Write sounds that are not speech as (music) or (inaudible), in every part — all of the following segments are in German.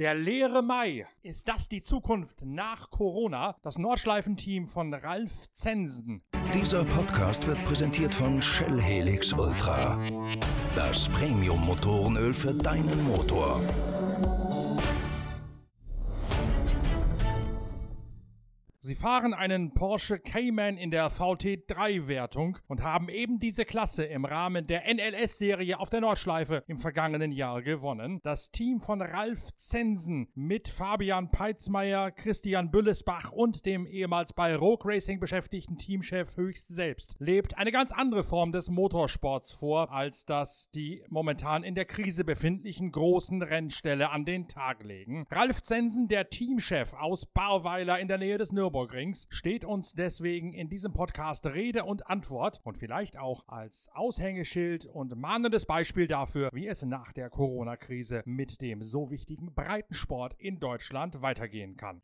Der leere Mai. Ist das die Zukunft nach Corona? Das Nordschleifenteam von Ralf Zensen. Dieser Podcast wird präsentiert von Shell Helix Ultra. Das Premium-Motorenöl für deinen Motor. Sie fahren einen Porsche Cayman in der VT3-Wertung und haben eben diese Klasse im Rahmen der NLS-Serie auf der Nordschleife im vergangenen Jahr gewonnen. Das Team von Ralf Zensen mit Fabian Peitzmeier, Christian Büllesbach und dem ehemals bei Rogue Racing beschäftigten Teamchef Höchst selbst lebt eine ganz andere Form des Motorsports vor, als das die momentan in der Krise befindlichen großen Rennställe an den Tag legen. Ralf Zensen, der Teamchef aus Barweiler in der Nähe des Nürburgring, Nürburgrings steht uns deswegen in diesem Podcast Rede und Antwort und vielleicht auch als Aushängeschild und mahnendes Beispiel dafür, wie es nach der Corona-Krise mit dem so wichtigen Breitensport in Deutschland weitergehen kann.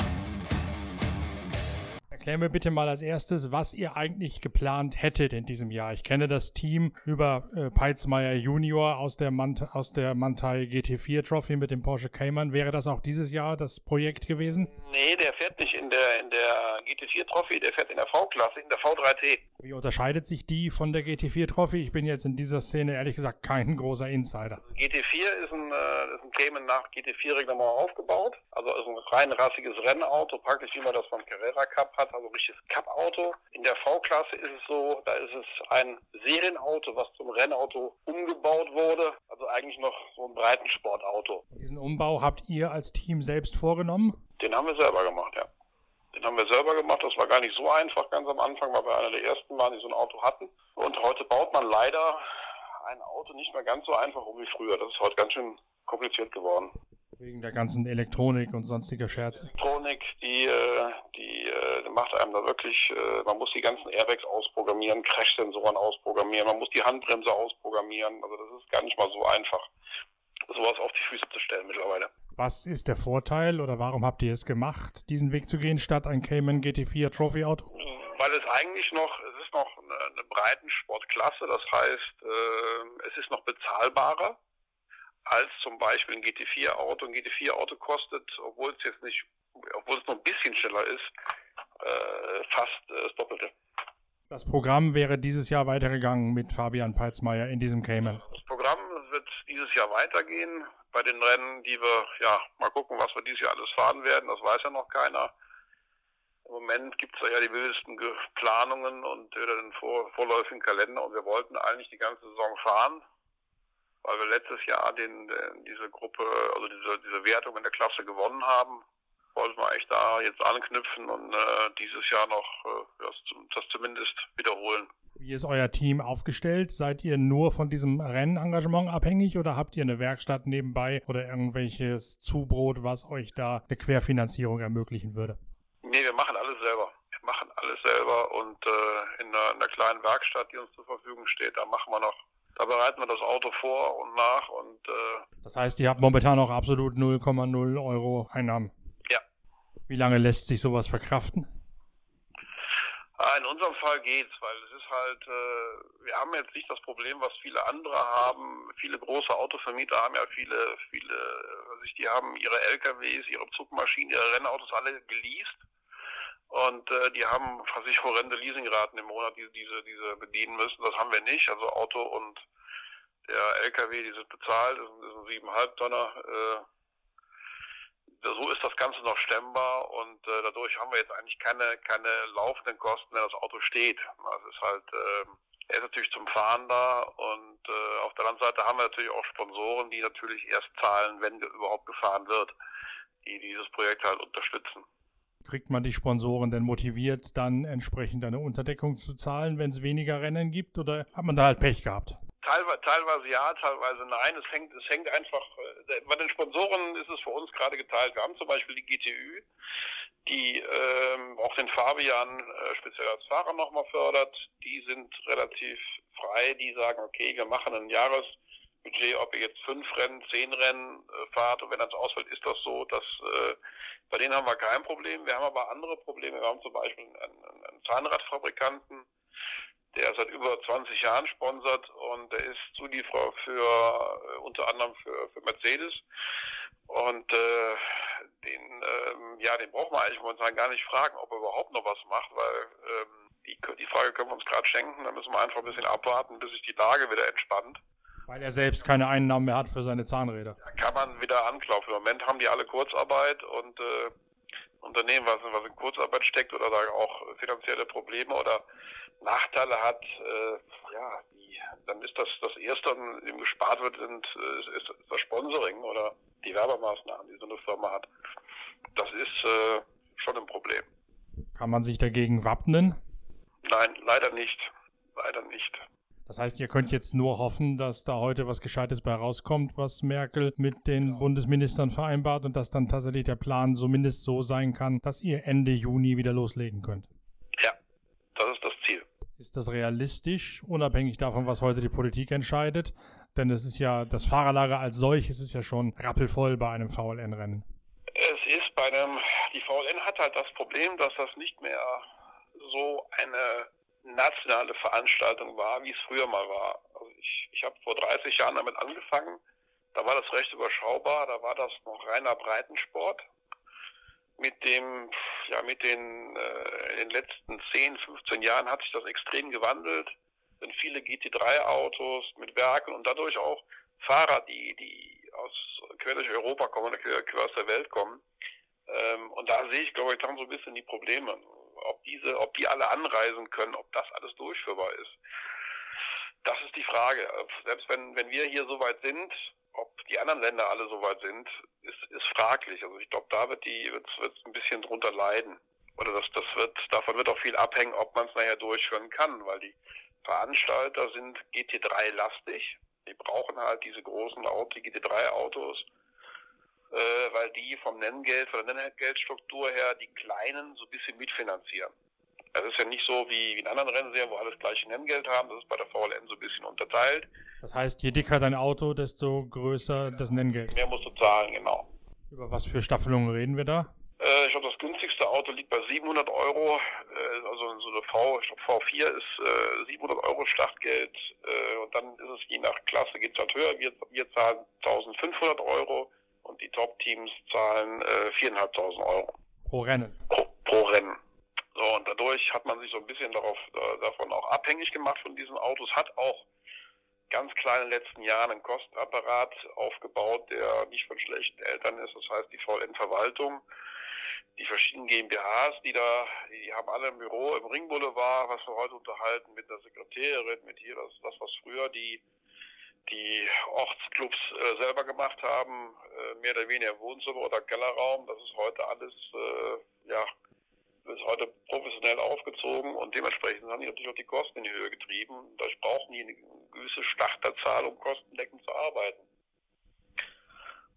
Erklär mir bitte mal als erstes, was ihr eigentlich geplant hättet in diesem Jahr. Ich kenne das Team über äh, Peitzmeier Junior aus der, Mant aus der Mantai GT4 Trophy mit dem Porsche Cayman. Wäre das auch dieses Jahr das Projekt gewesen? Nee, der fährt nicht in der, in der GT4 Trophy, der fährt in der V-Klasse, in der V3T. Wie unterscheidet sich die von der GT4 Trophy? Ich bin jetzt in dieser Szene ehrlich gesagt kein großer Insider. GT4 ist ein, äh, ist ein Cayman nach GT4-Reglement aufgebaut. Also ist ein rein rassiges Rennauto, praktisch wie man das beim Carrera Cup hat also richtiges Cup-Auto. In der V-Klasse ist es so, da ist es ein Serienauto, was zum Rennauto umgebaut wurde. Also eigentlich noch so ein Breitensportauto. Diesen Umbau habt ihr als Team selbst vorgenommen? Den haben wir selber gemacht, ja. Den haben wir selber gemacht. Das war gar nicht so einfach ganz am Anfang, weil wir einer der ersten waren, die so ein Auto hatten. Und heute baut man leider ein Auto nicht mehr ganz so einfach um wie früher. Das ist heute ganz schön kompliziert geworden. Wegen der ganzen Elektronik und sonstiger Scherze. Elektronik, die, äh, die äh, macht einem da wirklich, äh, man muss die ganzen Airbags ausprogrammieren, Crash-Sensoren ausprogrammieren, man muss die Handbremse ausprogrammieren. Also das ist gar nicht mal so einfach, sowas auf die Füße zu stellen mittlerweile. Was ist der Vorteil oder warum habt ihr es gemacht, diesen Weg zu gehen, statt ein Cayman GT4 Trophy Auto? Weil es eigentlich noch, es ist noch eine, eine Breitensportklasse, das heißt, äh, es ist noch bezahlbarer als zum Beispiel ein GT4-Auto. Ein GT4-Auto kostet, obwohl es jetzt nicht, obwohl es noch ein bisschen schneller ist, äh, fast äh, das Doppelte. Das Programm wäre dieses Jahr weitergegangen mit Fabian Peitzmeier in diesem Cayman. Das Programm wird dieses Jahr weitergehen bei den Rennen, die wir, ja, mal gucken, was wir dieses Jahr alles fahren werden. Das weiß ja noch keiner. Im Moment gibt es ja die wildesten Planungen und den vor, vorläufigen Kalender und wir wollten eigentlich die ganze Saison fahren weil wir letztes Jahr den, den, diese Gruppe, also diese, diese Wertung in der Klasse gewonnen haben, wollten wir eigentlich da jetzt anknüpfen und äh, dieses Jahr noch äh, das, das zumindest wiederholen. Wie ist euer Team aufgestellt? Seid ihr nur von diesem Rennengagement abhängig oder habt ihr eine Werkstatt nebenbei oder irgendwelches Zubrot, was euch da eine Querfinanzierung ermöglichen würde? Nee, wir machen alles selber. Wir machen alles selber und äh, in, einer, in einer kleinen Werkstatt, die uns zur Verfügung steht, da machen wir noch da bereiten wir das Auto vor und nach und äh, Das heißt, ihr habt momentan auch absolut 0,0 Euro Einnahmen. Ja. Wie lange lässt sich sowas verkraften? Ah, in unserem Fall geht's, weil es ist halt, äh, wir haben jetzt nicht das Problem, was viele andere haben. Viele große Autovermieter haben ja viele, viele, also die haben ihre LKWs, ihre Zugmaschinen, ihre Rennautos alle geleast und äh, die haben was ich horrende Leasingraten im Monat, die diese, diese bedienen müssen. Das haben wir nicht. Also Auto und der LKW, die sind bezahlt, das sind, das sind siebeneinhalb Tonner. Äh, so ist das Ganze noch stemmbar und äh, dadurch haben wir jetzt eigentlich keine, keine laufenden Kosten, wenn das Auto steht. Es ist halt, äh, er ist natürlich zum Fahren da und äh, auf der anderen Seite haben wir natürlich auch Sponsoren, die natürlich erst zahlen, wenn überhaupt gefahren wird, die dieses Projekt halt unterstützen. Kriegt man die Sponsoren denn motiviert, dann entsprechend eine Unterdeckung zu zahlen, wenn es weniger Rennen gibt oder hat man da halt Pech gehabt? Teilweise, teilweise ja, teilweise nein. Es hängt, es hängt einfach, äh, bei den Sponsoren ist es für uns gerade geteilt. Wir haben zum Beispiel die GTÜ, die ähm, auch den Fabian äh, speziell als Fahrer nochmal fördert. Die sind relativ frei, die sagen, okay, wir machen ein Jahresbudget, ob ihr jetzt fünf Rennen, zehn Rennen äh, fahrt und wenn das ausfällt, ist das so, dass äh, bei denen haben wir kein Problem. Wir haben aber andere Probleme. Wir haben zum Beispiel einen, einen Zahnradfabrikanten, der seit über 20 Jahren sponsert und der ist Zulieferer für äh, unter anderem für, für Mercedes. Und äh, den, ähm, ja, den braucht man eigentlich momentan gar nicht fragen, ob er überhaupt noch was macht, weil ähm, die, die Frage können wir uns gerade schenken. Da müssen wir einfach ein bisschen abwarten, bis sich die Lage wieder entspannt. Weil er selbst keine Einnahmen mehr hat für seine Zahnräder. Da kann man wieder anklopfen. Im Moment haben die alle Kurzarbeit und äh, Unternehmen, was, was in Kurzarbeit steckt oder da auch finanzielle Probleme oder Nachteile hat, äh, ja, die, dann ist das das Erste, an dem gespart wird, sind, äh, ist, ist das Sponsoring oder die Werbemaßnahmen, die so eine Firma hat. Das ist äh, schon ein Problem. Kann man sich dagegen wappnen? Nein, leider nicht. Leider nicht. Das heißt, ihr könnt jetzt nur hoffen, dass da heute was Gescheites bei rauskommt, was Merkel mit den genau. Bundesministern vereinbart und dass dann tatsächlich der Plan zumindest so sein kann, dass ihr Ende Juni wieder loslegen könnt. Ja, das ist das Ziel. Ist das realistisch, unabhängig davon, was heute die Politik entscheidet? Denn es ist ja, das Fahrerlager als solches ist ja schon rappelvoll bei einem VLN-Rennen. Es ist bei einem, die VLN hat halt das Problem, dass das nicht mehr so eine nationale Veranstaltung war, wie es früher mal war. Also ich, ich habe vor 30 Jahren damit angefangen. Da war das recht überschaubar, da war das noch reiner Breitensport. Mit dem, ja, mit den, äh, in den letzten 10, 15 Jahren hat sich das extrem gewandelt. Sind viele GT3-Autos mit Werken und dadurch auch Fahrer, die, die aus quer durch Europa kommen oder quer, aus der Welt kommen. Ähm, und da sehe ich, glaube ich, dann so ein bisschen die Probleme ob diese, ob die alle anreisen können, ob das alles durchführbar ist. Das ist die Frage. Selbst wenn, wenn wir hier so weit sind, ob die anderen Länder alle so weit sind, ist, ist fraglich. Also ich glaube, da wird die wird es ein bisschen drunter leiden. Oder das, das wird, davon wird auch viel abhängen, ob man es nachher durchführen kann, weil die Veranstalter sind GT3-lastig. Die brauchen halt diese großen Autos, die GT3-Autos äh, weil die vom Nenngeld, von der Nenngeldstruktur her die Kleinen so ein bisschen mitfinanzieren. Es ist ja nicht so wie, wie in anderen Rennserien, wo alles gleiche Nenngeld haben. Das ist bei der VLN so ein bisschen unterteilt. Das heißt, je dicker dein Auto, desto größer das Nenngeld. Mehr musst du zahlen, genau. Über was für Staffelungen reden wir da? Äh, ich glaube, das günstigste Auto liegt bei 700 Euro. Äh, also so eine V, ich glaube V4 ist äh, 700 Euro Startgeld. Äh, und dann ist es je nach Klasse geht es halt höher. Wir, wir zahlen 1500 Euro und die Top-Teams zahlen äh, 4.500 Euro. Pro Rennen? Pro, pro, Rennen. So, und dadurch hat man sich so ein bisschen darauf, äh, davon auch abhängig gemacht von diesen Autos, hat auch ganz klein in den letzten Jahren einen Kostenapparat aufgebaut, der nicht von schlechten Eltern ist. Das heißt, die VLN-Verwaltung, die verschiedenen GmbHs, die da, die haben alle im Büro im Ringboulevard, was wir heute unterhalten, mit der Sekretärin, mit hier, das, das was früher die die Ortsclubs äh, selber gemacht haben, äh, mehr oder weniger Wohnzimmer oder Kellerraum. Das ist heute alles, äh, ja, ist heute professionell aufgezogen und dementsprechend haben die natürlich auch die Kosten in die Höhe getrieben. Dadurch brauchen die eine gewisse Starterzahl, um kostendeckend zu arbeiten.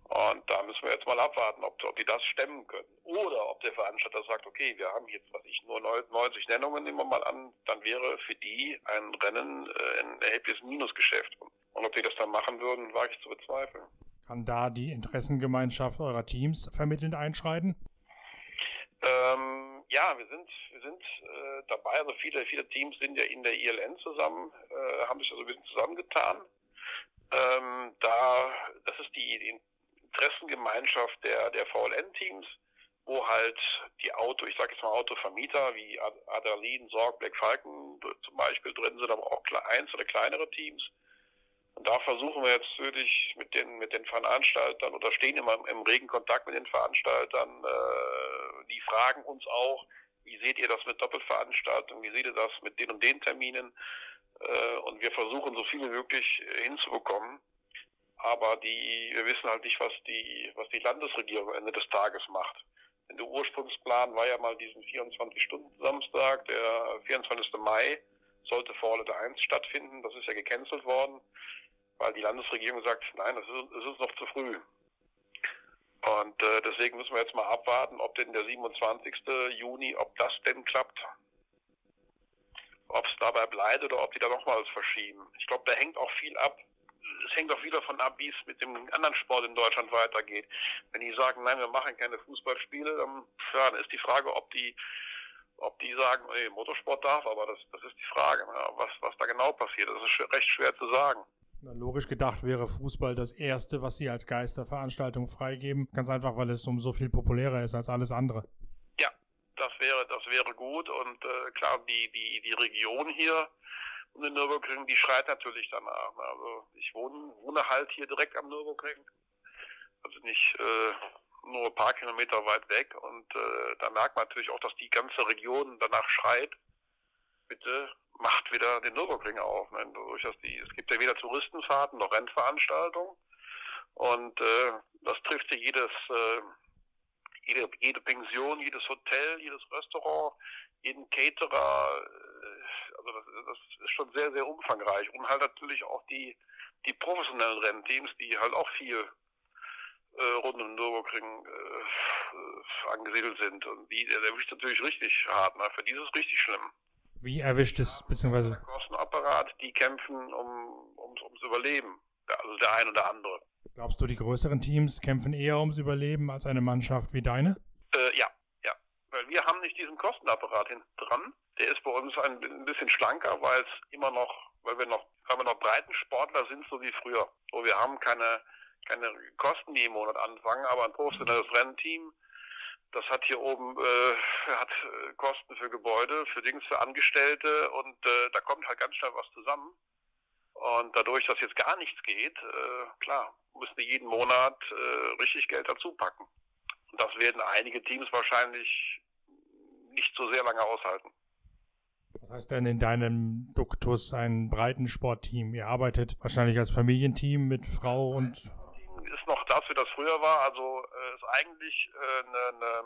Und da müssen wir jetzt mal abwarten, ob, ob die das stemmen können. Oder ob der Veranstalter sagt, okay, wir haben jetzt, was ich, nur 90 Nennungen, nehmen wir mal an, dann wäre für die ein Rennen äh, ein erhebliches Minusgeschäft. Und ob die das dann machen würden, wage ich zu bezweifeln. Kann da die Interessengemeinschaft eurer Teams vermittelnd einschreiten? Ähm, ja, wir sind, wir sind äh, dabei. Also viele, viele Teams sind ja in der ILN zusammen, äh, haben sich also ein bisschen zusammengetan. Ähm, da, das ist die, die Interessengemeinschaft der, der VLN-Teams, wo halt die Auto, ich sage jetzt mal Autovermieter wie Adalin, Sorg, Black Falcon zum Beispiel drin sind, aber auch eins oder kleinere Teams und da versuchen wir jetzt wirklich mit den, mit den Veranstaltern oder stehen immer im, regen Kontakt mit den Veranstaltern. Äh, die fragen uns auch, wie seht ihr das mit Doppelveranstaltungen, wie seht ihr das mit den und den Terminen? Äh, und wir versuchen so viel wie möglich hinzubekommen. Aber die, wir wissen halt nicht, was die, was die Landesregierung am Ende des Tages macht. Denn der Ursprungsplan war ja mal diesen 24-Stunden-Samstag, der 24. Mai sollte vor Orlette 1 stattfinden. Das ist ja gecancelt worden weil die Landesregierung sagt, nein, es ist, es ist noch zu früh. Und äh, deswegen müssen wir jetzt mal abwarten, ob denn der 27. Juni, ob das denn klappt. Ob es dabei bleibt oder ob die da nochmals verschieben. Ich glaube, da hängt auch viel ab. Es hängt auch wieder davon ab, wie es mit dem anderen Sport in Deutschland weitergeht. Wenn die sagen, nein, wir machen keine Fußballspiele, dann, ja, dann ist die Frage, ob die ob die sagen, nee, Motorsport darf, aber das, das ist die Frage, ne? was, was da genau passiert. Das ist recht schwer zu sagen. Logisch gedacht wäre Fußball das erste, was sie als Geisterveranstaltung freigeben. Ganz einfach, weil es um so viel populärer ist als alles andere. Ja, das wäre, das wäre gut. Und äh, klar, die, die, die Region hier um den Nürburgring, die schreit natürlich danach. Also ich wohne, wohne halt hier direkt am Nürburgring. Also nicht äh, nur ein paar Kilometer weit weg. Und äh, da merkt man natürlich auch, dass die ganze Region danach schreit. Bitte macht wieder den Nürburgring auf. Ne? Dadurch, dass die, es gibt ja weder Touristenfahrten noch Rennveranstaltungen. Und äh, das trifft ja jedes, äh, jede, jede Pension, jedes Hotel, jedes Restaurant, jeden Caterer. Äh, also das, das ist schon sehr, sehr umfangreich. Und halt natürlich auch die, die professionellen Rennteams, die halt auch viel äh, rund um Nürburgring äh, angesiedelt sind. Und die, erwischt natürlich richtig hart. Ne? Für die ist es richtig schlimm. Wie erwischt es, beziehungsweise? Kostenapparat, die kämpfen um, ums, ums Überleben. Also der eine oder andere. Glaubst du, die größeren Teams kämpfen eher ums Überleben als eine Mannschaft wie deine? Äh, ja, ja. Weil wir haben nicht diesen Kostenapparat hinten dran. Der ist bei uns ein, ein bisschen schlanker, weil es immer noch, weil wir noch, weil wir noch Breitensportler sind, so wie früher. Wo wir haben keine, keine Kosten, die im Monat anfangen, aber ein professionelles Rennteam, das hat hier oben äh, hat äh, Kosten für Gebäude, für Dings, für Angestellte und äh, da kommt halt ganz schnell was zusammen. Und dadurch, dass jetzt gar nichts geht, äh, klar, müssen wir jeden Monat äh, richtig Geld dazu packen. Und das werden einige Teams wahrscheinlich nicht so sehr lange aushalten. Was heißt denn in deinem Duktus ein Breitensportteam? Ihr arbeitet wahrscheinlich als Familienteam mit Frau und ist noch das, wie das früher war. Also äh, ist eigentlich eine äh, ne,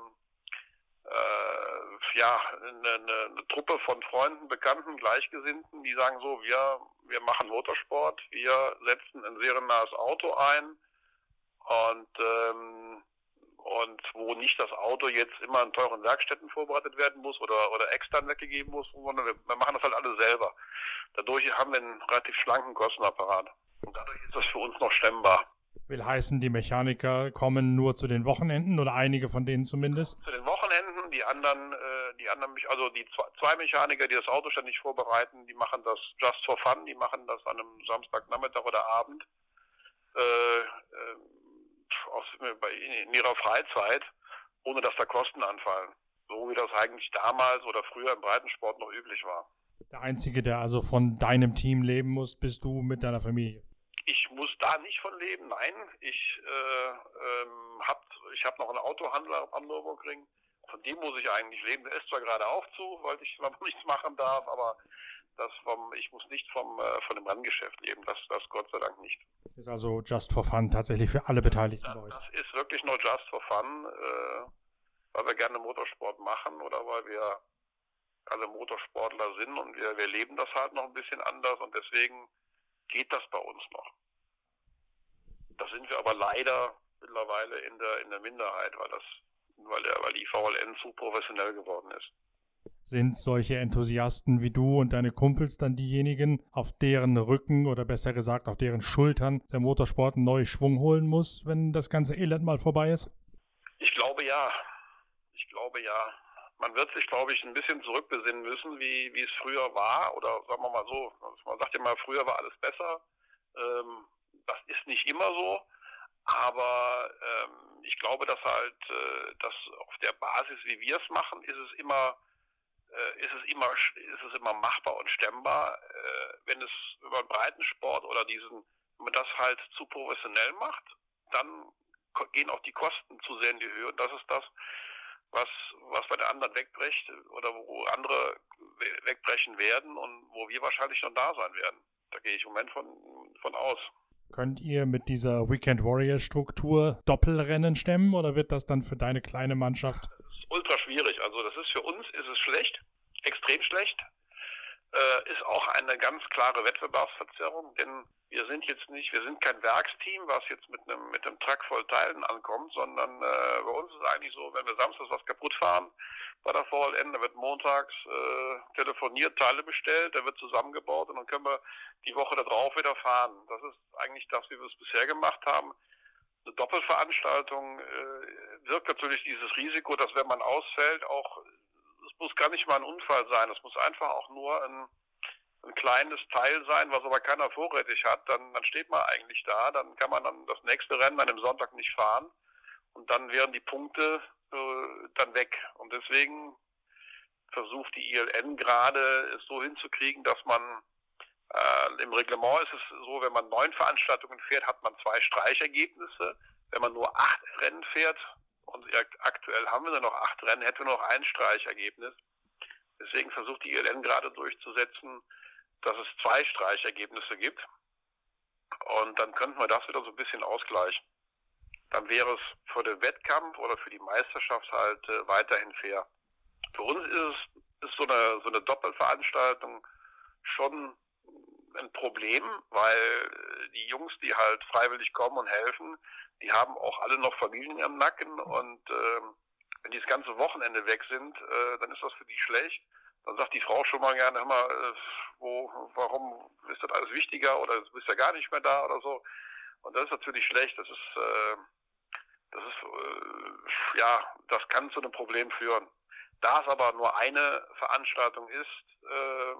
äh, ja, eine, ne, eine Truppe von Freunden, Bekannten, Gleichgesinnten, die sagen so, wir, wir machen Motorsport, wir setzen ein seriennahes Auto ein und ähm, und wo nicht das Auto jetzt immer in teuren Werkstätten vorbereitet werden muss oder, oder extern weggegeben muss, sondern wir, wir machen das halt alle selber. Dadurch haben wir einen relativ schlanken Kostenapparat. Und dadurch ist das für uns noch stemmbar. Will heißen, die Mechaniker kommen nur zu den Wochenenden oder einige von denen zumindest? Zu den Wochenenden, die anderen, äh, die anderen, also die zwei Mechaniker, die das Auto ständig vorbereiten, die machen das just for fun, die machen das an einem Samstagnachmittag oder Abend äh, äh, aus, in ihrer Freizeit, ohne dass da Kosten anfallen. So wie das eigentlich damals oder früher im Breitensport noch üblich war. Der Einzige, der also von deinem Team leben muss, bist du mit deiner Familie. Ich muss da nicht von leben, nein. Ich äh, ähm, habe ich hab noch einen Autohandler am Nürburgring. Von dem muss ich eigentlich leben. Der ist zwar gerade auch zu, weil ich noch (laughs) nichts machen darf, aber das vom, ich muss nicht vom, äh, von dem Renngeschäft leben. Das, das Gott sei Dank nicht. Ist also just for fun tatsächlich für alle Beteiligten das, bei euch. Das ist wirklich nur just for fun, äh, weil wir gerne Motorsport machen oder weil wir alle Motorsportler sind und wir, wir leben das halt noch ein bisschen anders und deswegen geht das bei uns noch. Da sind wir aber leider mittlerweile in der, in der Minderheit, weil das, weil der, weil die VLN zu professionell geworden ist. Sind solche Enthusiasten wie du und deine Kumpels dann diejenigen, auf deren Rücken oder besser gesagt auf deren Schultern der Motorsport einen neuen Schwung holen muss, wenn das ganze Elend mal vorbei ist? Ich glaube ja. Ich glaube ja. Man wird sich, glaube ich, ein bisschen zurückbesinnen müssen, wie, wie es früher war. Oder sagen wir mal so, man sagt ja mal, früher war alles besser. Ähm, das ist nicht immer so. Aber ähm, ich glaube, dass halt, äh, dass auf der Basis, wie wir es machen, ist es immer, äh, ist es immer, ist es immer machbar und stemmbar. Äh, wenn es über Breitensport oder diesen, wenn man das halt zu professionell macht, dann gehen auch die Kosten zu sehr in die Höhe. Und das ist das, was, was bei den anderen wegbricht oder wo andere wegbrechen werden und wo wir wahrscheinlich noch da sein werden. Da gehe ich im Moment von, von aus. Könnt ihr mit dieser Weekend Warrior Struktur Doppelrennen stemmen oder wird das dann für deine kleine Mannschaft? Das ist ultra schwierig. Also das ist für uns ist es schlecht, extrem schlecht. Äh, ist auch eine ganz klare Wettbewerbsverzerrung, denn wir sind jetzt nicht, wir sind kein Werksteam, was jetzt mit einem mit einem Truck voll Teilen ankommt, sondern äh, bei uns ist eigentlich so, wenn wir samstags was kaputt fahren bei der da wird montags äh, telefoniert, Teile bestellt, da wird zusammengebaut und dann können wir die Woche darauf wieder fahren. Das ist eigentlich das, wie wir es bisher gemacht haben. Eine Doppelveranstaltung äh, wirkt natürlich dieses Risiko, dass wenn man ausfällt, auch muss gar nicht mal ein Unfall sein. Es muss einfach auch nur ein, ein kleines Teil sein, was aber keiner vorrätig hat. Dann, dann steht man eigentlich da. Dann kann man dann das nächste Rennen an dem Sonntag nicht fahren. Und dann wären die Punkte äh, dann weg. Und deswegen versucht die ILN gerade es so hinzukriegen, dass man äh, im Reglement ist es so, wenn man neun Veranstaltungen fährt, hat man zwei Streichergebnisse. Wenn man nur acht Rennen fährt, und aktuell haben wir nur noch acht Rennen, hätte nur noch ein Streichergebnis. Deswegen versucht die ILN gerade durchzusetzen, dass es zwei Streichergebnisse gibt. Und dann könnten wir das wieder so ein bisschen ausgleichen. Dann wäre es für den Wettkampf oder für die Meisterschaft halt äh, weiterhin fair. Für uns ist es ist so eine, so eine Doppelveranstaltung schon ein Problem, weil die Jungs, die halt freiwillig kommen und helfen, die haben auch alle noch Familien im Nacken und äh, wenn die das ganze Wochenende weg sind, äh, dann ist das für die schlecht. Dann sagt die Frau schon mal gerne, hör mal, äh, wo, warum ist das alles wichtiger oder du bist ja gar nicht mehr da oder so. Und das ist natürlich schlecht. Das ist, äh, das ist, äh, ja, das kann zu einem Problem führen. Da es aber nur eine Veranstaltung ist, äh,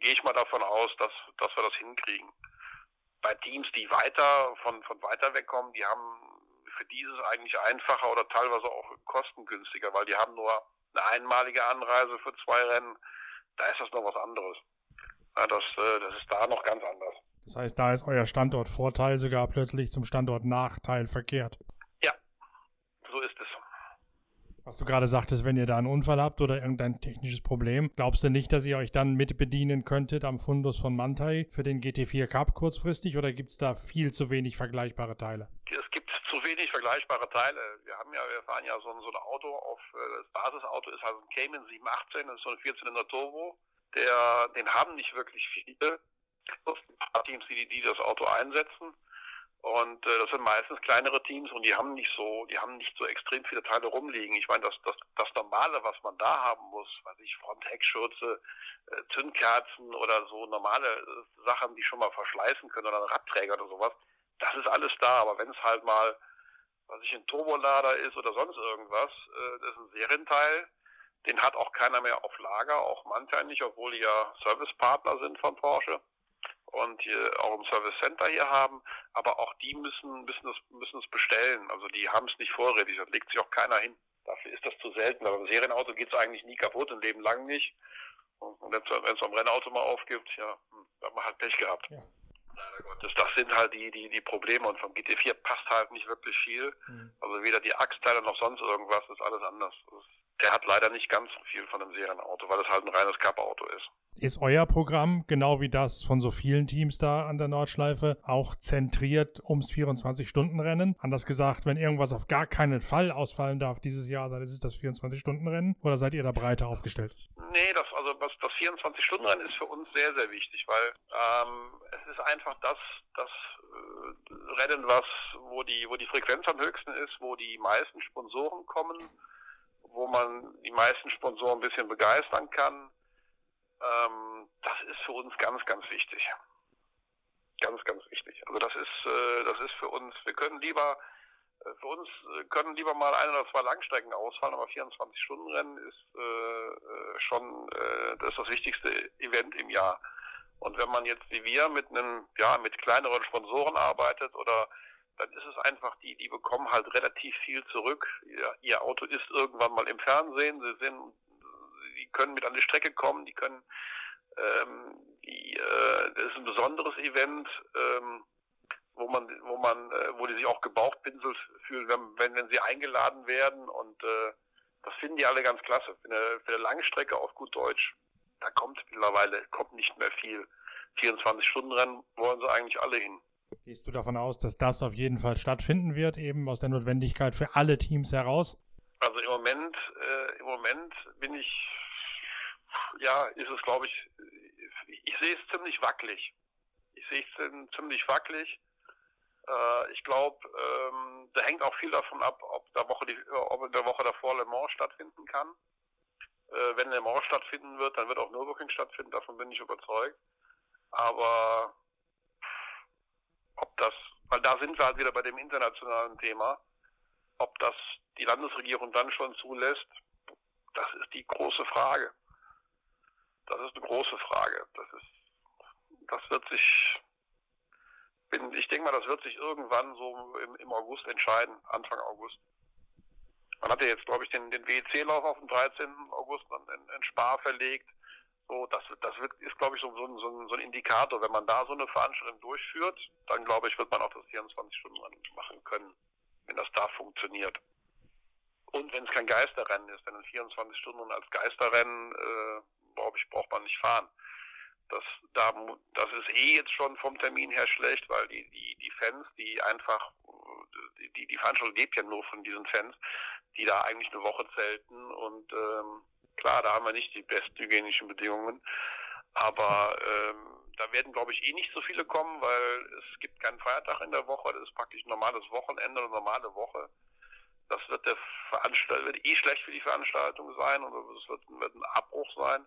gehe ich mal davon aus, dass, dass wir das hinkriegen. Bei Teams, die weiter von, von weiter wegkommen, die haben für dieses eigentlich einfacher oder teilweise auch kostengünstiger, weil die haben nur eine einmalige Anreise für zwei Rennen. Da ist das noch was anderes. Ja, das, äh, das ist da noch ganz anders. Das heißt, da ist euer Standortvorteil sogar plötzlich zum Standortnachteil verkehrt. Ja, so ist es. Was du gerade sagtest, wenn ihr da einen Unfall habt oder irgendein technisches Problem, glaubst du nicht, dass ihr euch dann mit bedienen könntet am Fundus von Mantai für den GT4 Cup kurzfristig oder gibt es da viel zu wenig vergleichbare Teile? Es gibt zu wenig vergleichbare Teile. Wir haben ja, wir fahren ja so, so ein Auto auf, äh, das Basisauto ist also ein Cayman 718, das ist so ein 14 Turbo. Der, den haben nicht wirklich viele. Teams, die, die das Auto einsetzen. Und äh, das sind meistens kleinere Teams und die haben nicht so, die haben nicht so extrem viele Teile rumliegen. Ich meine, das, das, das Normale, was man da haben muss, weiß ich, Front-Heckschürze, äh, Zündkerzen oder so normale äh, Sachen, die schon mal verschleißen können oder ein Radträger oder sowas, das ist alles da. Aber wenn es halt mal, was ich, ein Turbolader ist oder sonst irgendwas, äh, das ist ein Serienteil, den hat auch keiner mehr auf Lager, auch manche nicht, obwohl die ja Servicepartner sind von Porsche und hier auch im Service Center hier haben, aber auch die müssen müssen es müssen es bestellen. Also die haben es nicht vorrätig, da legt sich auch keiner hin. Dafür ist das zu selten. Aber im Serienauto geht es eigentlich nie kaputt, ein Leben lang nicht. Und wenn es am Rennauto mal aufgibt, ja, hm, da hat man halt Pech gehabt. Ja. Das, das sind halt die, die, die Probleme und vom GT4 passt halt nicht wirklich viel. Mhm. Also weder die Achsteile noch sonst irgendwas, ist alles anders. Der hat leider nicht ganz so viel von einem Serienauto, weil es halt ein reines Cup-Auto ist. Ist euer Programm, genau wie das von so vielen Teams da an der Nordschleife, auch zentriert ums 24-Stunden-Rennen? Anders gesagt, wenn irgendwas auf gar keinen Fall ausfallen darf dieses Jahr, dann ist es das 24-Stunden-Rennen oder seid ihr da breiter aufgestellt? Nee, das, also das, das 24-Stunden-Rennen ist für uns sehr, sehr wichtig, weil ähm, es ist einfach das, das äh, Rennen, was, wo die, wo die Frequenz am höchsten ist, wo die meisten Sponsoren kommen, wo man die meisten Sponsoren ein bisschen begeistern kann ähm, das ist für uns ganz, ganz wichtig. Ganz, ganz wichtig. Also das ist, äh, das ist für uns, wir können lieber, äh, für uns äh, können lieber mal ein oder zwei Langstrecken ausfallen, aber 24-Stunden-Rennen ist äh, äh, schon äh, das, ist das wichtigste Event im Jahr. Und wenn man jetzt wie wir mit einem, ja, mit kleineren Sponsoren arbeitet oder dann ist es einfach, die, die bekommen halt relativ viel zurück. Ihr, ihr Auto ist irgendwann mal im Fernsehen, sie sind die können mit an die Strecke kommen, die können, ähm, die, äh, das ist ein besonderes Event, ähm, wo man, wo man, äh, wo die sich auch gebauchpinselt fühlen, wenn, wenn, wenn sie eingeladen werden und äh, das finden die alle ganz klasse. Für eine, für eine Langstrecke auf gut Deutsch, da kommt mittlerweile kommt nicht mehr viel. 24-Stunden-Rennen wollen sie eigentlich alle hin. Gehst du davon aus, dass das auf jeden Fall stattfinden wird, eben aus der Notwendigkeit für alle Teams heraus? Also im Moment, äh, im Moment bin ich ja, ist es, glaube ich, ich sehe es ziemlich wackelig. Ich sehe es ziemlich wackelig. Äh, ich glaube, ähm, da hängt auch viel davon ab, ob, der Woche die, ob in der Woche davor Le Mans stattfinden kann. Äh, wenn Le Mans stattfinden wird, dann wird auch Nürburgring stattfinden, davon bin ich überzeugt. Aber ob das, weil da sind wir halt wieder bei dem internationalen Thema, ob das die Landesregierung dann schon zulässt, das ist die große Frage. Das ist eine große Frage. Das ist, das wird sich, bin, ich denke mal, das wird sich irgendwann so im, im August entscheiden, Anfang August. Man hat ja jetzt, glaube ich, den, den WEC-Lauf auf den 13. August dann in, in Spa verlegt. So, das, das ist, glaube ich, so, so, so, so ein Indikator. Wenn man da so eine Veranstaltung durchführt, dann, glaube ich, wird man auch das 24-Stunden-Rennen machen können, wenn das da funktioniert. Und wenn es kein Geisterrennen ist, denn in 24 Stunden als Geisterrennen, äh, glaube ich, braucht man nicht fahren. Das, da, das ist eh jetzt schon vom Termin her schlecht, weil die, die, die Fans, die einfach, die, die Veranstaltung lebt ja nur von diesen Fans, die da eigentlich eine Woche zelten und ähm, klar, da haben wir nicht die besten hygienischen Bedingungen, aber ähm, da werden, glaube ich, eh nicht so viele kommen, weil es gibt keinen Feiertag in der Woche, das ist praktisch ein normales Wochenende, eine normale Woche. Das wird der Veranstaltung, wird eh schlecht für die Veranstaltung sein und es wird, wird ein Abbruch sein.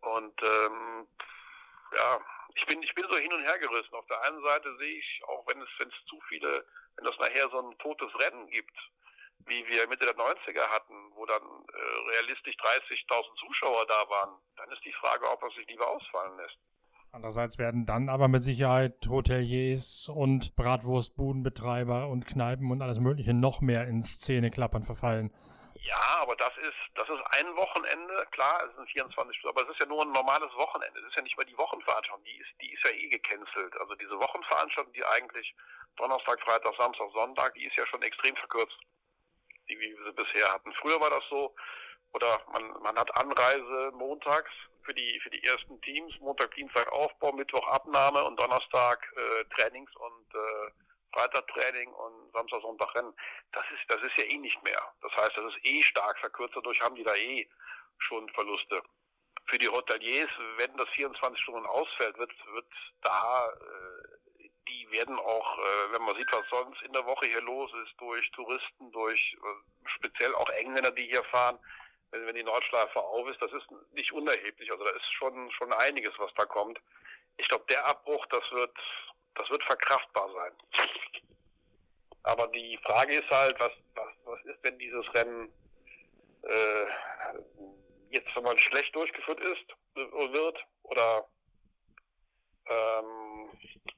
Und ähm, ja, ich bin, ich bin so hin und her gerissen. Auf der einen Seite sehe ich, auch wenn es, wenn es zu viele, wenn es nachher so ein totes Rennen gibt, wie wir Mitte der 90er hatten, wo dann äh, realistisch 30.000 Zuschauer da waren, dann ist die Frage, ob er sich lieber ausfallen lässt. Andererseits werden dann aber mit Sicherheit Hoteliers und Bratwurstbudenbetreiber und Kneipen und alles Mögliche noch mehr in Szeneklappern verfallen. Ja, aber das ist, das ist ein Wochenende, klar, es sind 24 Stunden, aber es ist ja nur ein normales Wochenende. Es ist ja nicht mal die Wochenveranstaltung, die ist, die ist ja eh gecancelt. Also diese Wochenveranstaltung, die eigentlich Donnerstag, Freitag, Samstag, Sonntag, die ist ja schon extrem verkürzt, die wir sie bisher hatten. Früher war das so, oder man, man hat Anreise montags für die, für die ersten Teams, Montag, Dienstag Aufbau, Mittwoch Abnahme und Donnerstag äh, Trainings und äh, Freitag Training und Samstag, Sonntag Rennen. Das ist, das ist ja eh nicht mehr. Das heißt, das ist eh stark verkürzt, dadurch haben die da eh schon Verluste. Für die Hoteliers, wenn das 24 Stunden ausfällt, wird, wird da, äh, die werden auch, äh, wenn man sieht, was sonst in der Woche hier los ist, durch Touristen, durch äh, speziell auch Engländer, die hier fahren, wenn, wenn die Nordschleife auf ist, das ist nicht unerheblich. Also da ist schon, schon einiges, was da kommt. Ich glaube, der Abbruch, das wird, das wird verkraftbar sein. Aber die Frage ist halt, was, was, was ist, wenn dieses Rennen äh, jetzt mal schlecht durchgeführt ist äh, wird oder ähm, wenn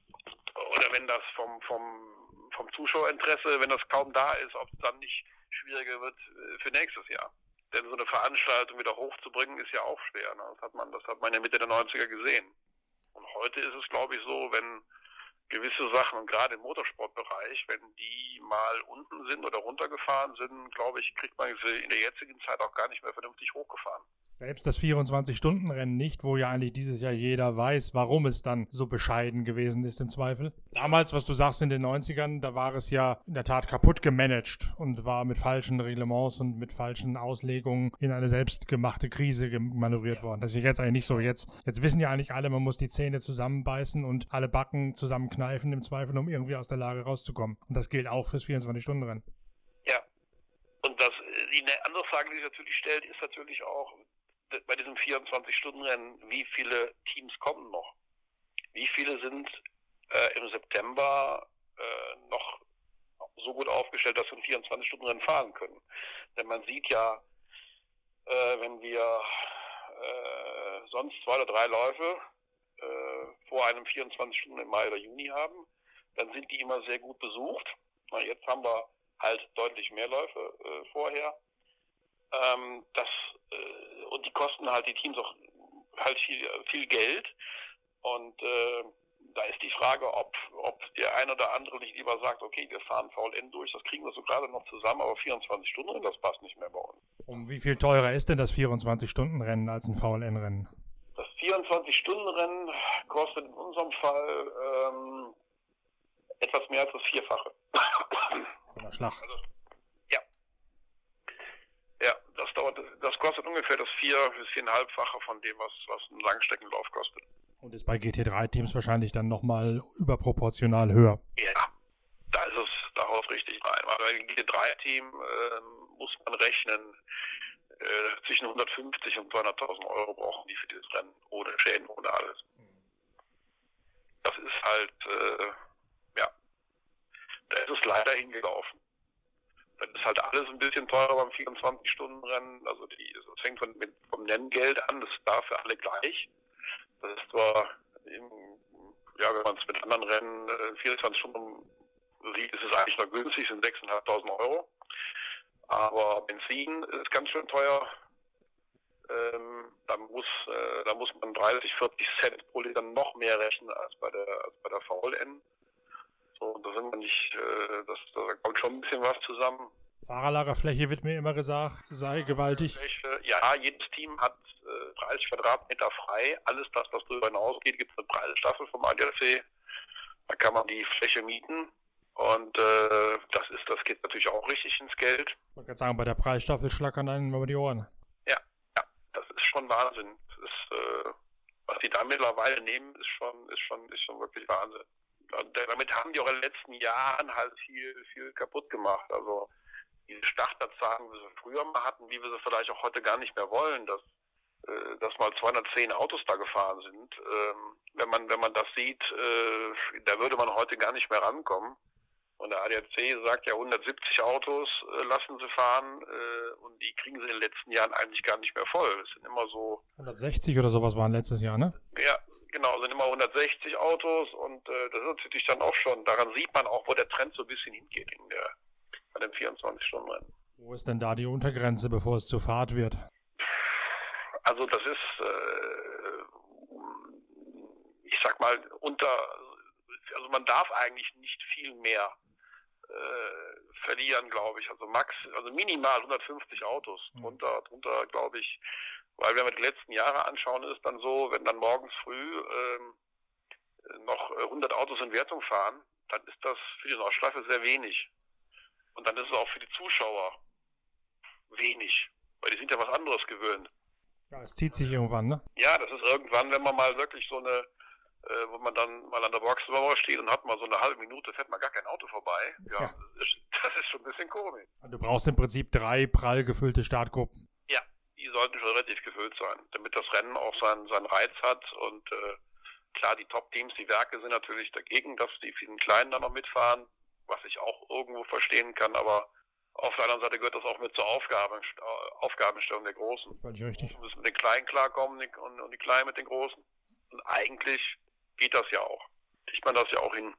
das vom, vom, vom Zuschauerinteresse, wenn das kaum da ist, ob es dann nicht schwieriger wird äh, für nächstes Jahr. Denn so eine Veranstaltung wieder hochzubringen ist ja auch schwer. Ne? Das hat man, das hat man ja Mitte der 90er gesehen. Und heute ist es, glaube ich, so, wenn gewisse Sachen, und gerade im Motorsportbereich, wenn die mal unten sind oder runtergefahren sind, glaube ich, kriegt man sie in der jetzigen Zeit auch gar nicht mehr vernünftig hochgefahren. Selbst das 24-Stunden-Rennen nicht, wo ja eigentlich dieses Jahr jeder weiß, warum es dann so bescheiden gewesen ist im Zweifel. Damals, was du sagst in den 90ern, da war es ja in der Tat kaputt gemanagt und war mit falschen Reglements und mit falschen Auslegungen in eine selbstgemachte Krise manövriert worden. Das ist jetzt eigentlich nicht so. Jetzt, jetzt wissen ja eigentlich alle, man muss die Zähne zusammenbeißen und alle Backen zusammenkneifen im Zweifel, um irgendwie aus der Lage rauszukommen. Und das gilt auch fürs 24-Stunden-Rennen. Die andere Frage, die sich natürlich stellt, ist natürlich auch, bei diesem 24-Stunden-Rennen, wie viele Teams kommen noch? Wie viele sind äh, im September äh, noch so gut aufgestellt, dass sie ein 24-Stunden-Rennen fahren können? Denn man sieht ja, äh, wenn wir äh, sonst zwei oder drei Läufe äh, vor einem 24-Stunden im Mai oder Juni haben, dann sind die immer sehr gut besucht. Na, jetzt haben wir halt deutlich mehr Läufe äh, vorher. Ähm, das äh, und die kosten halt die Teams auch halt viel, viel Geld. Und äh, da ist die Frage, ob, ob der ein oder andere nicht lieber sagt, okay, wir fahren VLN durch, das kriegen wir so gerade noch zusammen, aber 24 Stunden, das passt nicht mehr bei uns. Um wie viel teurer ist denn das 24-Stunden-Rennen als ein VLN-Rennen? Das 24-Stunden-Rennen kostet in unserem Fall ähm, etwas mehr als das Vierfache. Oder Schlag. Also, das dauert, das kostet ungefähr das vier bis viereinhalbfache von dem, was, was ein Langstreckenlauf kostet. Und ist bei GT3-Teams wahrscheinlich dann nochmal überproportional höher. Ja, da ist es darauf richtig rein. Weil bei einem GT3-Team äh, muss man rechnen, äh, zwischen 150 und 200.000 Euro brauchen die für dieses Rennen, ohne Schäden, ohne alles. Das ist halt, äh, ja, da ist es leider hingelaufen dann ist halt alles ein bisschen teurer beim 24-Stunden-Rennen. Also die, das fängt von, mit, vom Nenngeld an, das ist da für alle gleich. Das ist zwar, im, ja, wenn man es mit anderen Rennen äh, 24 Stunden sieht, ist es eigentlich noch günstig, sind 6.500 Euro. Aber Benzin ist ganz schön teuer. Ähm, da muss, äh, da muss man 30, 40 Cent pro Liter noch mehr rechnen als bei der, als bei der VLN. So, da sind wir nicht, äh, das, da kommt schon ein bisschen was zusammen. Fahrerlagerfläche wird mir immer gesagt, sei gewaltig. Ja, jedes Team hat äh, 30 Quadratmeter frei. Alles das, was darüber hinausgeht, gibt es eine Preisstaffel vom ADAC. Da kann man die Fläche mieten. Und äh, das ist, das geht natürlich auch richtig ins Geld. Wollte gerade sagen, bei der Preisstaffel schlackern einem über die Ohren. Ja, ja, das ist schon Wahnsinn. Das ist, äh, was die da mittlerweile nehmen, ist schon, ist schon, ist schon wirklich Wahnsinn. Damit haben die auch in den letzten Jahren halt viel, viel kaputt gemacht. Also diese Starterzahlen, die wir früher mal hatten, wie wir sie vielleicht auch heute gar nicht mehr wollen, dass, äh, dass mal 210 Autos da gefahren sind. Ähm, wenn man, wenn man das sieht, äh, da würde man heute gar nicht mehr rankommen. Und der ADAC sagt ja 170 Autos äh, lassen sie fahren und die kriegen sie in den letzten Jahren eigentlich gar nicht mehr voll. Es sind immer so 160 oder sowas waren letztes Jahr, ne? Ja, genau, sind immer 160 Autos und äh, das ist natürlich dann auch schon, daran sieht man auch, wo der Trend so ein bisschen hingeht in der, bei dem 24-Stunden-Rennen. Wo ist denn da die Untergrenze, bevor es zu Fahrt wird? Also das ist, äh, ich sag mal, unter, also man darf eigentlich nicht viel mehr äh, verlieren, glaube ich. Also max, also minimal 150 Autos. Mhm. Drunter, drunter glaube ich, weil wenn wir die letzten Jahre anschauen, ist dann so, wenn dann morgens früh ähm, noch 100 Autos in Wertung fahren, dann ist das für die Nordschleife sehr wenig. Und dann ist es auch für die Zuschauer wenig, weil die sind ja was anderes gewöhnt. Ja, es zieht sich irgendwann, ne? Ja, das ist irgendwann, wenn man mal wirklich so eine äh, wo man dann mal an der Boxenmauer steht und hat mal so eine halbe Minute, fährt mal gar kein Auto vorbei. Ja, ja. Das, ist, (laughs) schon ein bisschen komisch. Du brauchst im Prinzip drei prall gefüllte Startgruppen. Die sollten schon relativ gefüllt sein, damit das Rennen auch seinen, seinen Reiz hat. Und äh, klar, die Top-Teams, die Werke sind natürlich dagegen, dass die vielen Kleinen da noch mitfahren, was ich auch irgendwo verstehen kann, aber auf der anderen Seite gehört das auch mit zur Aufgaben, Aufgabenstellung der Großen. Völlig richtig. Wir müssen mit den Kleinen klarkommen und, und die Kleinen mit den Großen. Und eigentlich geht das ja auch. Kriegt man das ja auch hin.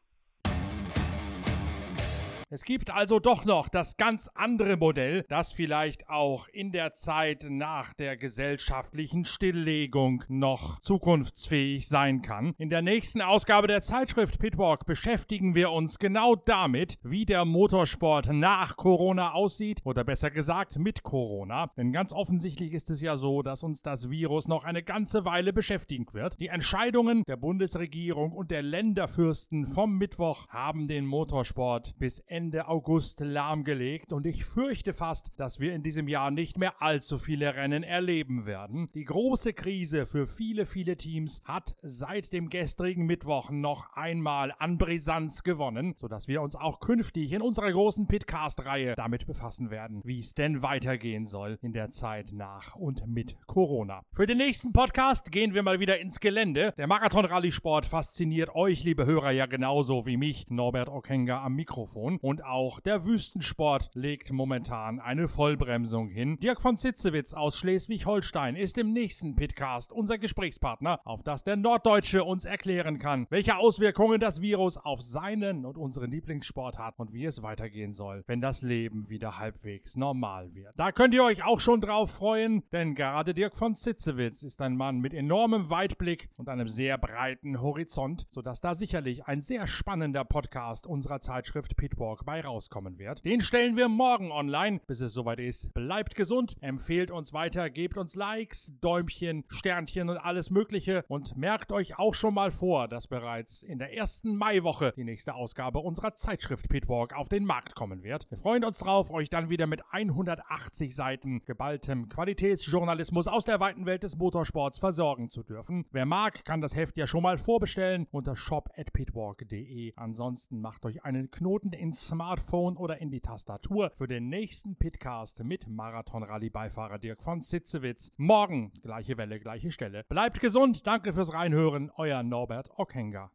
Es gibt also doch noch das ganz andere Modell, das vielleicht auch in der Zeit nach der gesellschaftlichen Stilllegung noch zukunftsfähig sein kann. In der nächsten Ausgabe der Zeitschrift Pitwalk beschäftigen wir uns genau damit, wie der Motorsport nach Corona aussieht oder besser gesagt mit Corona. Denn ganz offensichtlich ist es ja so, dass uns das Virus noch eine ganze Weile beschäftigen wird. Die Entscheidungen der Bundesregierung und der Länderfürsten vom Mittwoch haben den Motorsport bis Ende Ende August lahmgelegt und ich fürchte fast, dass wir in diesem Jahr nicht mehr allzu viele Rennen erleben werden. Die große Krise für viele, viele Teams hat seit dem gestrigen Mittwoch noch einmal an Brisanz gewonnen, sodass wir uns auch künftig in unserer großen Pitcast-Reihe damit befassen werden, wie es denn weitergehen soll in der Zeit nach und mit Corona. Für den nächsten Podcast gehen wir mal wieder ins Gelände. Der Marathon-Rallye-Sport fasziniert euch, liebe Hörer, ja genauso wie mich, Norbert Okenga am Mikrofon. Und und auch der Wüstensport legt momentan eine Vollbremsung hin. Dirk von Sitzewitz aus Schleswig-Holstein ist im nächsten Pitcast unser Gesprächspartner, auf das der Norddeutsche uns erklären kann, welche Auswirkungen das Virus auf seinen und unseren Lieblingssport hat und wie es weitergehen soll, wenn das Leben wieder halbwegs normal wird. Da könnt ihr euch auch schon drauf freuen, denn gerade Dirk von Sitzewitz ist ein Mann mit enormem Weitblick und einem sehr breiten Horizont, sodass da sicherlich ein sehr spannender Podcast unserer Zeitschrift Pitwalk bei rauskommen wird. Den stellen wir morgen online, bis es soweit ist. Bleibt gesund, empfehlt uns weiter, gebt uns Likes, Däumchen, Sternchen und alles Mögliche und merkt euch auch schon mal vor, dass bereits in der ersten Maiwoche die nächste Ausgabe unserer Zeitschrift Pitwalk auf den Markt kommen wird. Wir freuen uns drauf, euch dann wieder mit 180 Seiten geballtem Qualitätsjournalismus aus der weiten Welt des Motorsports versorgen zu dürfen. Wer mag, kann das Heft ja schon mal vorbestellen unter shop@pitwalk.de. Ansonsten macht euch einen Knoten Smartphone oder in die Tastatur für den nächsten Pitcast mit Marathon-Rallye-Beifahrer Dirk von Sitzewitz. Morgen, gleiche Welle, gleiche Stelle. Bleibt gesund, danke fürs Reinhören, euer Norbert Ockenger.